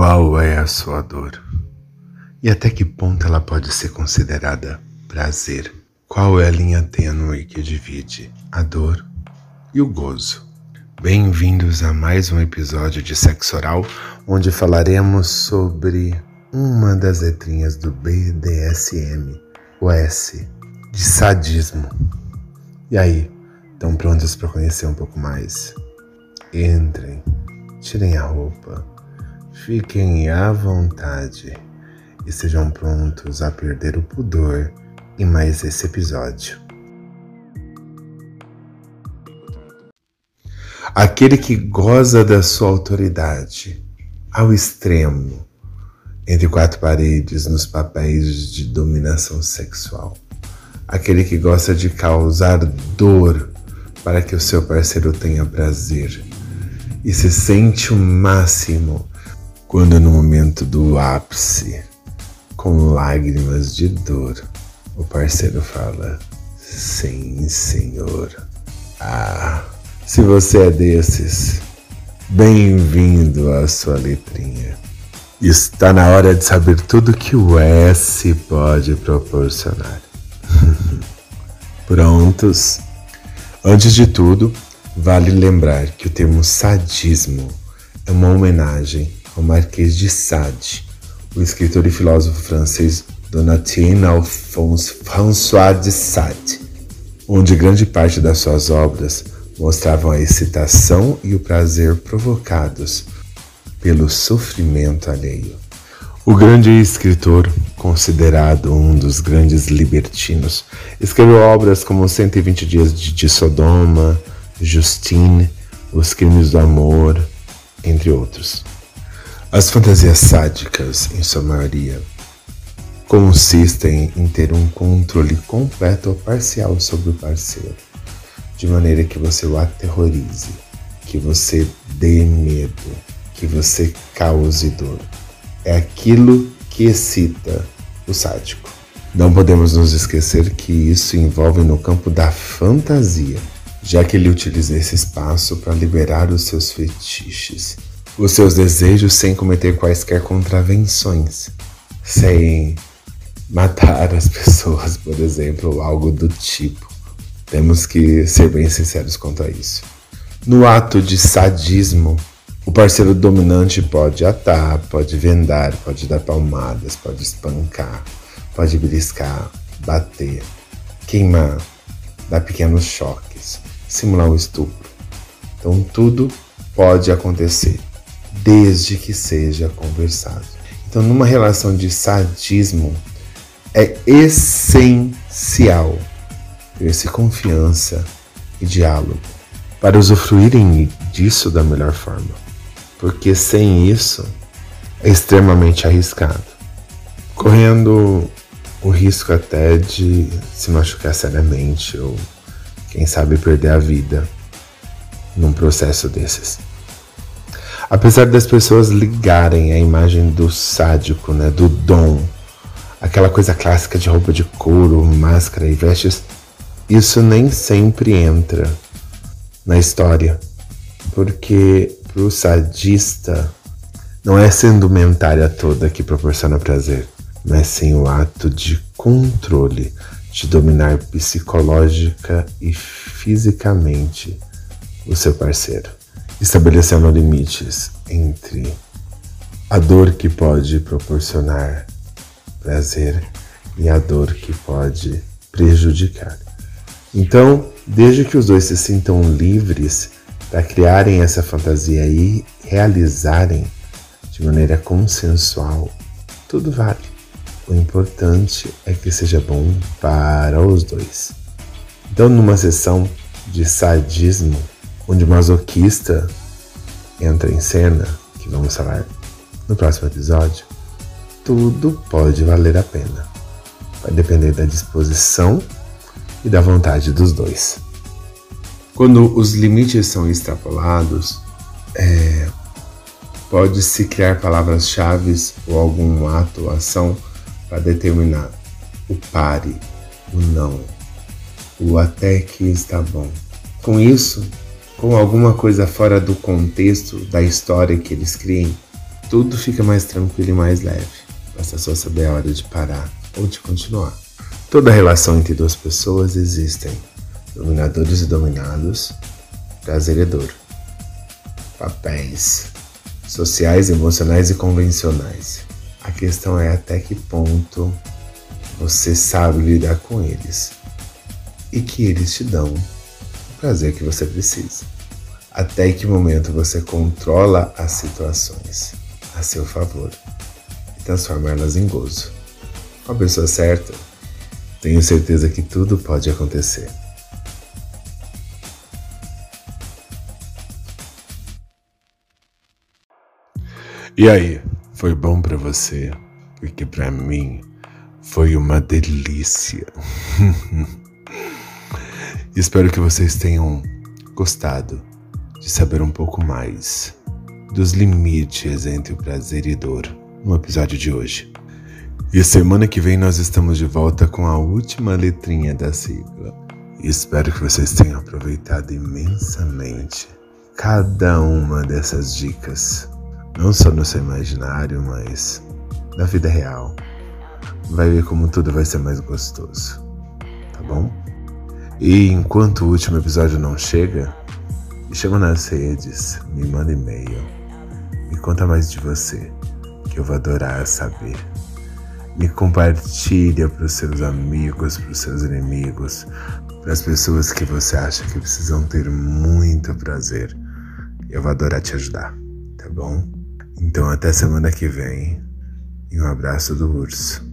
Qual é a sua dor? E até que ponto ela pode ser considerada prazer? Qual é a linha tênue que divide a dor e o gozo? Bem-vindos a mais um episódio de Sexo Oral, onde falaremos sobre uma das letrinhas do BDSM, o S, de sadismo. E aí, estão prontos para conhecer um pouco mais? Entrem, tirem a roupa Fiquem à vontade e sejam prontos a perder o pudor em mais esse episódio. Aquele que goza da sua autoridade ao extremo, entre quatro paredes, nos papéis de dominação sexual. Aquele que gosta de causar dor para que o seu parceiro tenha prazer e se sente o máximo quando no momento do ápice, com lágrimas de dor, o parceiro fala: Sim, senhor. Ah, se você é desses, bem-vindo à sua letrinha. Está na hora de saber tudo que o S pode proporcionar. Prontos? Antes de tudo, vale lembrar que o termo sadismo é uma homenagem ao Marquês de Sade, o escritor e filósofo francês Donatien Alphonse François de Sade, onde grande parte das suas obras mostravam a excitação e o prazer provocados pelo sofrimento alheio. O grande escritor, considerado um dos grandes libertinos, escreveu obras como 120 Dias de Sodoma, Justine, Os Crimes do Amor, entre outros. As fantasias sádicas, em sua maioria, consistem em ter um controle completo ou parcial sobre o parceiro, de maneira que você o aterrorize, que você dê medo, que você cause dor. É aquilo que excita o sádico. Não podemos nos esquecer que isso envolve no campo da fantasia, já que ele utiliza esse espaço para liberar os seus fetiches os seus desejos sem cometer quaisquer contravenções, sem matar as pessoas, por exemplo, ou algo do tipo. Temos que ser bem sinceros quanto a isso. No ato de sadismo, o parceiro dominante pode atar, pode vendar, pode dar palmadas, pode espancar, pode beliscar, bater, queimar, dar pequenos choques, simular o estupro. Então tudo pode acontecer desde que seja conversado. Então, numa relação de sadismo, é essencial ter-se confiança e diálogo para usufruírem disso da melhor forma, porque sem isso é extremamente arriscado, correndo o risco até de se machucar seriamente ou, quem sabe, perder a vida num processo desses. Apesar das pessoas ligarem a imagem do sádico, né, do dom, aquela coisa clássica de roupa de couro, máscara e vestes, isso nem sempre entra na história, porque para o sadista não é essa indumentária toda que proporciona prazer, mas sim o ato de controle, de dominar psicológica e fisicamente o seu parceiro estabelecendo limites entre a dor que pode proporcionar prazer e a dor que pode prejudicar. Então, desde que os dois se sintam livres para criarem essa fantasia e realizarem de maneira consensual, tudo vale. O importante é que seja bom para os dois. Então, numa sessão de sadismo, onde o masoquista entra em cena, que vamos falar no próximo episódio, tudo pode valer a pena. Vai depender da disposição e da vontade dos dois. Quando os limites são extrapolados, é, pode-se criar palavras-chave ou algum ato ou ação para determinar o pare, o não, o até que está bom. Com isso, com alguma coisa fora do contexto da história que eles criem, tudo fica mais tranquilo e mais leve. Basta só saber a hora de parar ou de continuar. Toda relação entre duas pessoas existem dominadores e dominados, prazer e dor, papéis sociais, emocionais e convencionais. A questão é até que ponto você sabe lidar com eles e que eles te dão prazer que você precisa. Até que momento você controla as situações a seu favor e transforma elas em gozo. Com a pessoa certa, tenho certeza que tudo pode acontecer. E aí, foi bom para você? Porque para mim foi uma delícia. Espero que vocês tenham gostado de saber um pouco mais dos limites entre o prazer e dor no episódio de hoje. E semana que vem nós estamos de volta com a última letrinha da sigla. Espero que vocês tenham aproveitado imensamente cada uma dessas dicas, não só no seu imaginário, mas na vida real. Vai ver como tudo vai ser mais gostoso, tá bom? E enquanto o último episódio não chega, me chama nas redes, me manda e-mail, me conta mais de você, que eu vou adorar saber. Me compartilha para os seus amigos, para os seus inimigos, para as pessoas que você acha que precisam ter muito prazer. Eu vou adorar te ajudar, tá bom? Então até semana que vem e um abraço do urso.